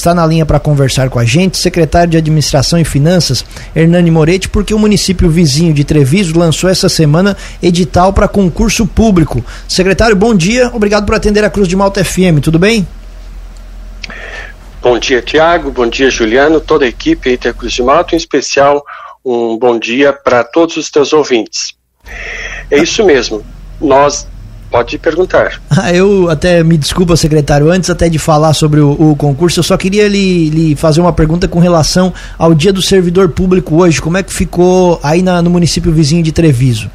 Está na linha para conversar com a gente, secretário de Administração e Finanças, Hernani Moretti, porque o município vizinho de Treviso lançou essa semana edital para concurso público. Secretário, bom dia, obrigado por atender a Cruz de Malta FM, tudo bem? Bom dia, Tiago, bom dia, Juliano, toda a equipe aí da Cruz de Malta, em especial um bom dia para todos os teus ouvintes. É isso mesmo, nós Pode perguntar. Ah, eu até me desculpa, secretário, antes até de falar sobre o, o concurso, eu só queria lhe, lhe, fazer uma pergunta com relação ao dia do servidor público hoje. Como é que ficou aí na, no município vizinho de Treviso?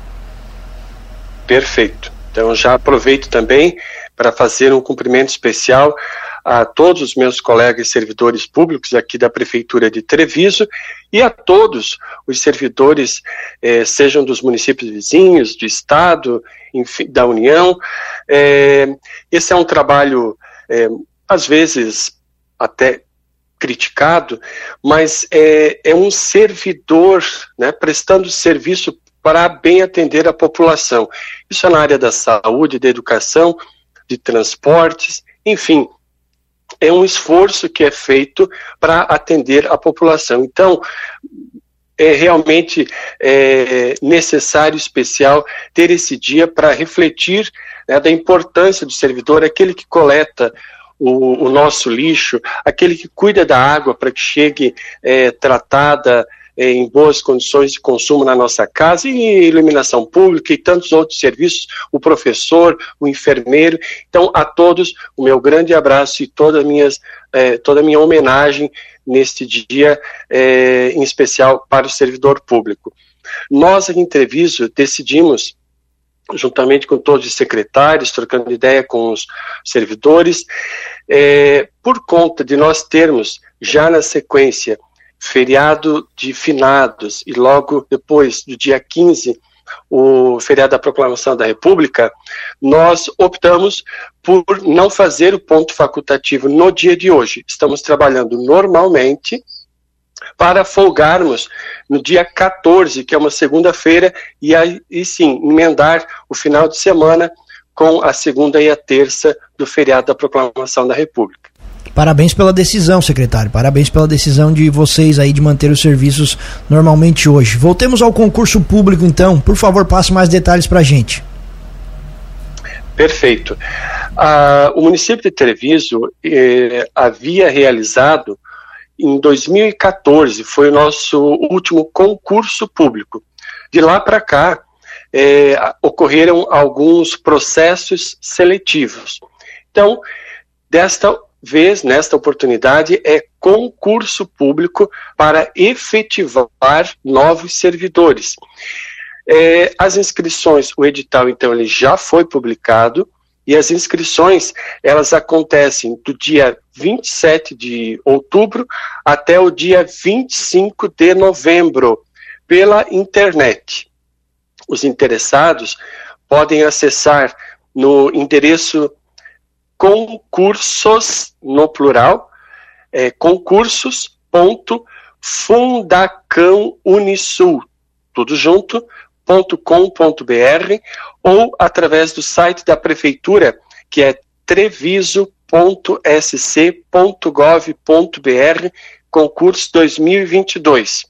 Perfeito. Então já aproveito também para fazer um cumprimento especial a todos os meus colegas servidores públicos aqui da Prefeitura de Treviso e a todos os servidores, eh, sejam dos municípios vizinhos, do Estado, enfim, da União. Eh, esse é um trabalho, eh, às vezes, até criticado, mas é, é um servidor né, prestando serviço para bem atender a população. Isso é na área da saúde, da educação, de transportes, enfim, é um esforço que é feito para atender a população. Então, é realmente é, necessário, especial, ter esse dia para refletir né, da importância do servidor, aquele que coleta o, o, nosso lixo, aquele que cuida da água para que chegue é, tratada, em boas condições de consumo na nossa casa e iluminação pública e tantos outros serviços, o professor, o enfermeiro. Então, a todos, o meu grande abraço e toda, minhas, é, toda a minha homenagem neste dia, é, em especial para o servidor público. Nós, aqui em Treviso, decidimos juntamente com todos os secretários, trocando ideia com os servidores, é, por conta de nós termos já na sequência feriado de finados e logo depois do dia 15, o feriado da proclamação da República, nós optamos por não fazer o ponto facultativo no dia de hoje. Estamos trabalhando normalmente para folgarmos no dia 14, que é uma segunda-feira, e e sim emendar o final de semana com a segunda e a terça do feriado da proclamação da República. Parabéns pela decisão, secretário. Parabéns pela decisão de vocês aí de manter os serviços normalmente hoje. Voltemos ao concurso público, então. Por favor, passe mais detalhes para a gente. Perfeito. Ah, o município de Treviso eh, havia realizado em 2014, foi o nosso último concurso público. De lá para cá, eh, ocorreram alguns processos seletivos. Então, desta vez, nesta oportunidade, é concurso público para efetivar novos servidores. É, as inscrições, o edital, então, ele já foi publicado, e as inscrições, elas acontecem do dia 27 de outubro até o dia 25 de novembro, pela internet. Os interessados podem acessar no endereço concursos, no plural, é, concursos.fundacãounisul, tudo junto, .com.br ou através do site da prefeitura, que é treviso.sc.gov.br, concurso 2022.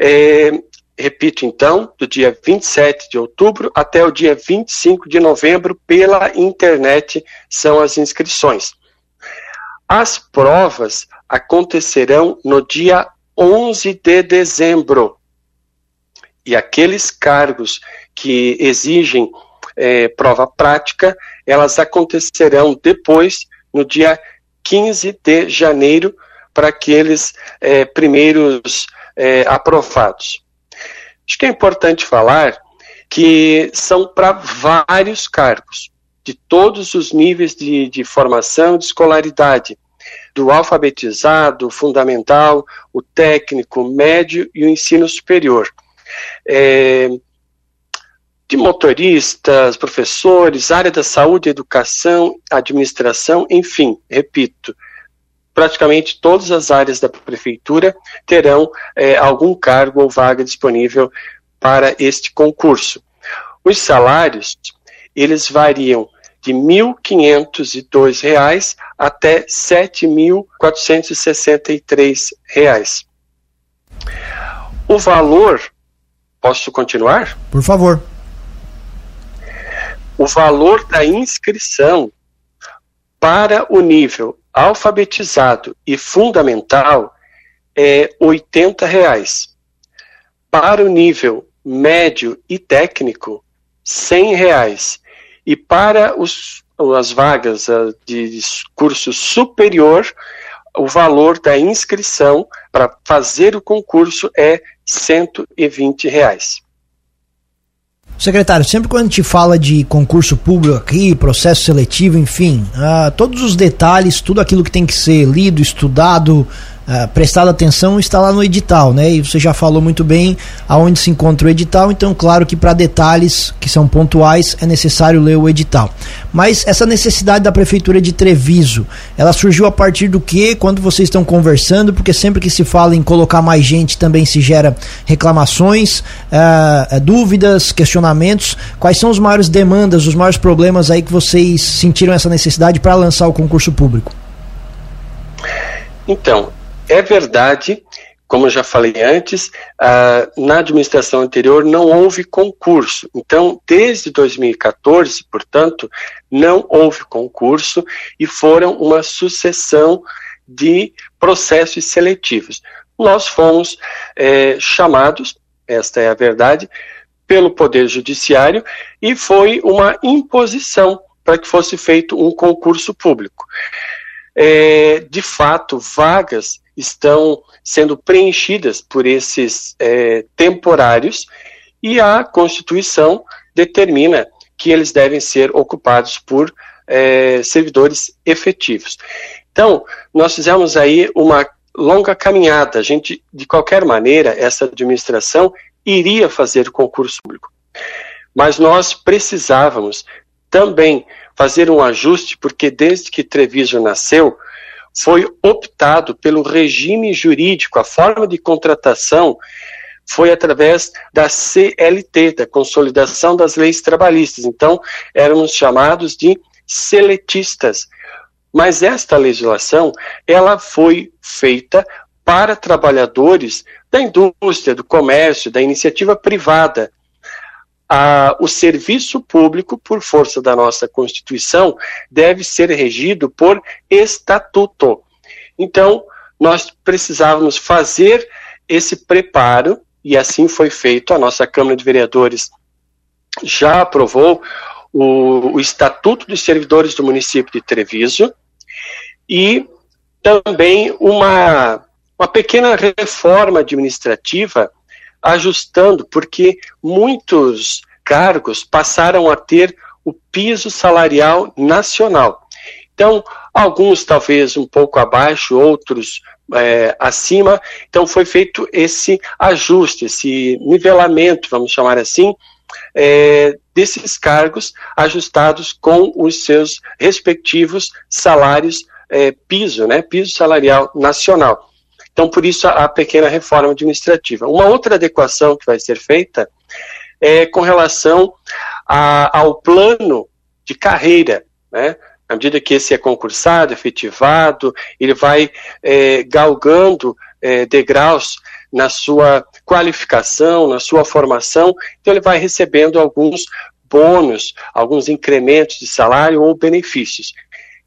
É, Repito então, do dia 27 de outubro até o dia 25 de novembro, pela internet são as inscrições. As provas acontecerão no dia 11 de dezembro. E aqueles cargos que exigem é, prova prática, elas acontecerão depois, no dia 15 de janeiro, para aqueles é, primeiros é, aprovados. Acho que é importante falar que são para vários cargos, de todos os níveis de, de formação, de escolaridade, do alfabetizado, fundamental, o técnico, médio e o ensino superior. É, de motoristas, professores, área da saúde, educação, administração, enfim, repito, praticamente todas as áreas da prefeitura terão é, algum cargo ou vaga disponível para este concurso. Os salários, eles variam de R$ 1.502 até R$ 7.463. O valor, posso continuar? Por favor. O valor da inscrição para o nível alfabetizado e fundamental é 80 reais. Para o nível médio e técnico, 100 reais. E para os, as vagas uh, de curso superior, o valor da inscrição para fazer o concurso é 120 reais. Secretário, sempre quando a gente fala de concurso público aqui, processo seletivo, enfim, uh, todos os detalhes, tudo aquilo que tem que ser lido, estudado, uh, prestado atenção está lá no edital, né? E você já falou muito bem aonde se encontra o edital, então claro que para detalhes que são pontuais é necessário ler o edital. Mas essa necessidade da prefeitura de Treviso, ela surgiu a partir do que quando vocês estão conversando, porque sempre que se fala em colocar mais gente também se gera reclamações, uh, dúvidas, questionamentos. Quais são os maiores demandas, os maiores problemas aí que vocês sentiram essa necessidade para lançar o concurso público? Então, é verdade, como já falei antes, uh, na administração anterior não houve concurso. Então, desde 2014, portanto, não houve concurso e foram uma sucessão de processos seletivos. Nós fomos é, chamados, esta é a verdade, pelo Poder Judiciário e foi uma imposição para que fosse feito um concurso público. É, de fato, vagas estão sendo preenchidas por esses é, temporários e a Constituição determina que eles devem ser ocupados por é, servidores efetivos. Então, nós fizemos aí uma longa caminhada. A gente, de qualquer maneira, essa administração iria fazer concurso público. Mas nós precisávamos também fazer um ajuste, porque desde que Treviso nasceu, foi optado pelo regime jurídico, a forma de contratação foi através da CLT, da Consolidação das Leis Trabalhistas. Então, éramos chamados de seletistas. Mas esta legislação, ela foi feita para trabalhadores da indústria, do comércio, da iniciativa privada o serviço público, por força da nossa Constituição, deve ser regido por estatuto. Então, nós precisávamos fazer esse preparo, e assim foi feito. A nossa Câmara de Vereadores já aprovou o, o Estatuto dos Servidores do município de Treviso e também uma, uma pequena reforma administrativa ajustando, porque muitos cargos passaram a ter o piso salarial nacional. Então, alguns talvez um pouco abaixo, outros é, acima. Então, foi feito esse ajuste, esse nivelamento, vamos chamar assim, é, desses cargos ajustados com os seus respectivos salários é, piso, né, piso salarial nacional. Então, por isso, a, pequena reforma administrativa. Uma outra adequação que vai ser feita é com relação a, ao plano de carreira, né? À medida que esse é concursado, efetivado, ele vai é, galgando é, degraus na sua qualificação, na sua formação, então ele vai recebendo alguns bônus, alguns incrementos de salário ou benefícios.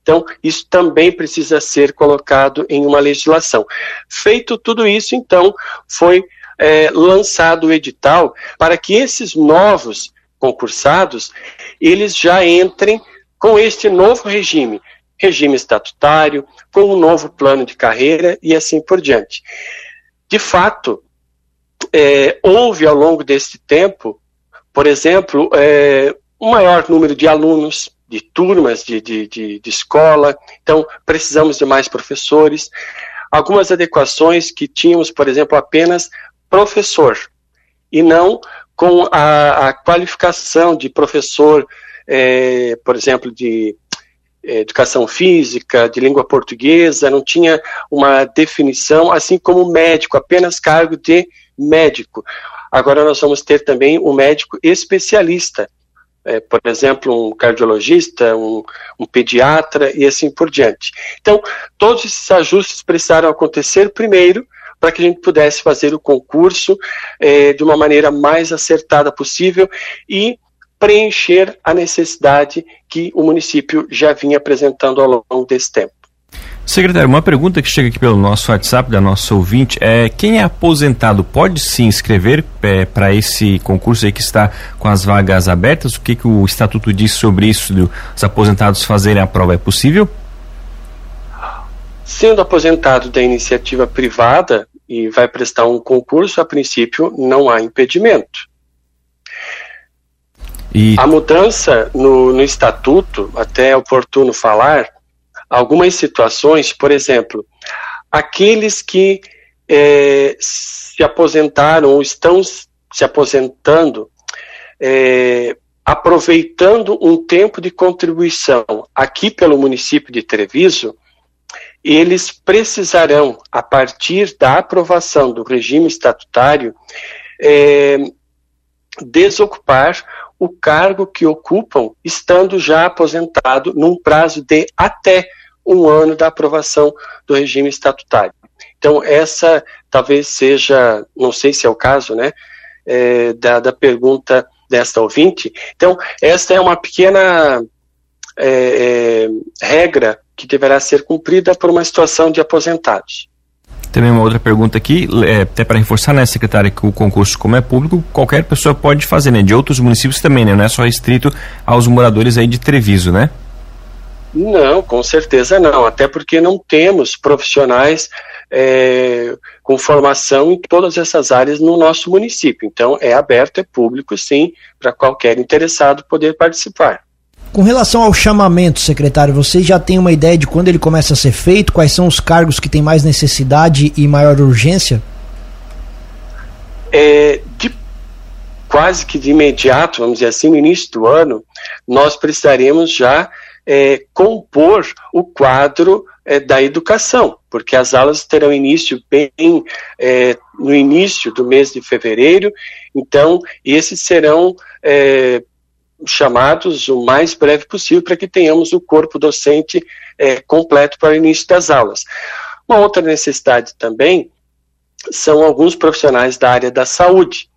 Então, isso também precisa ser colocado em uma legislação. Feito tudo isso, então, foi é, lançado o edital para que esses novos concursados, eles já entrem com este novo regime, regime estatutário, com um novo plano de carreira e assim por diante. De fato, é, houve ao longo desse tempo, por exemplo, é, um maior número de alunos, de turmas de, de, de, de escola, então precisamos de mais professores. Algumas adequações que tínhamos, por exemplo, apenas professor, e não com a, a qualificação de professor, é, por exemplo, de é, educação física, de língua portuguesa, não tinha uma definição, assim como médico, apenas cargo de médico. Agora nós vamos ter também um médico especialista, é, por exemplo, um cardiologista, um, um, pediatra e assim por diante. Então, todos esses ajustes precisaram acontecer primeiro para que a gente pudesse fazer o concurso é, de uma maneira mais acertada possível e preencher a necessidade que o município já vinha apresentando ao longo desse tempo. Secretário, uma pergunta que chega aqui pelo nosso WhatsApp da nossa ouvinte é quem é aposentado pode se inscrever é, para esse concurso aí que está com as vagas abertas? O que, que o estatuto diz sobre isso, dos aposentados fazerem a prova? É possível? Sendo aposentado da iniciativa privada e vai prestar um concurso, a princípio não há impedimento. E... A mudança no, no estatuto, até é oportuno falar, algumas situações, por exemplo, aqueles que é, se aposentaram ou estão se aposentando, é, aproveitando um tempo de contribuição aqui pelo município de Treviso, eles precisarão, a partir da aprovação do regime estatutário, é, desocupar o cargo que ocupam estando já aposentado num prazo de até um ano da aprovação do regime estatutário. Então, essa talvez seja, não sei se é o caso, né, é, da, da pergunta desta ouvinte. Então, esta é uma pequena é, é, regra que deverá ser cumprida por uma situação de aposentados. Também uma outra pergunta aqui, é, até para reforçar, né, secretária, que o concurso, como é público, qualquer pessoa pode fazer, né? De outros municípios também, né? Não é só restrito aos moradores aí de Treviso, né? Não, com certeza não. Até porque não temos profissionais é, com formação em todas essas áreas no nosso município. Então, é aberto, é público, sim, para qualquer interessado poder participar. Com relação ao chamamento, secretário, você já tem uma ideia de quando ele começa a ser feito? Quais são os cargos que têm mais necessidade e maior urgência? É, de, quase que de imediato, vamos dizer assim, no início do ano, nós precisaremos já é, compor o quadro é, da educação, porque as aulas terão início bem é, no início do mês de fevereiro, então esses serão é, chamados o mais breve possível para que tenhamos o corpo docente é, completo para o início das aulas. Uma outra necessidade também são alguns profissionais da área da saúde.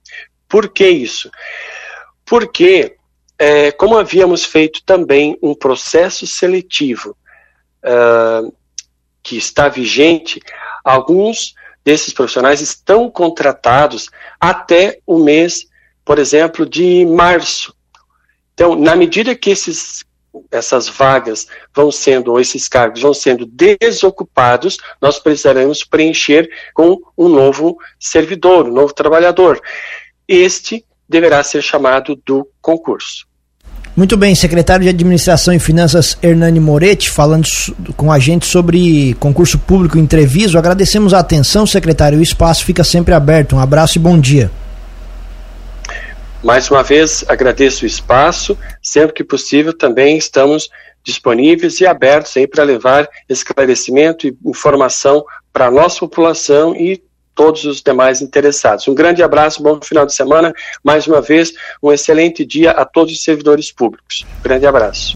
Por que isso? Porque, é, como havíamos feito também um processo seletivo uh, que está vigente, alguns desses profissionais estão contratados até o mês, por exemplo, de março. Então, na medida que esses, essas vagas vão sendo, ou esses cargos vão sendo desocupados, nós precisaremos preencher com um novo servidor, um novo trabalhador. Este deverá ser chamado do concurso. Muito bem, secretário de Administração e Finanças Hernani Moretti, falando com a gente sobre concurso público em Treviso. Agradecemos a atenção, secretário. O espaço fica sempre aberto. Um abraço e bom dia. Mais uma vez, agradeço o espaço. Sempre que possível, também estamos disponíveis e abertos para levar esclarecimento e informação para a nossa população e todos os demais interessados. Um grande abraço, bom final de semana. Mais uma vez, um excelente dia a todos os servidores públicos. Grande abraço.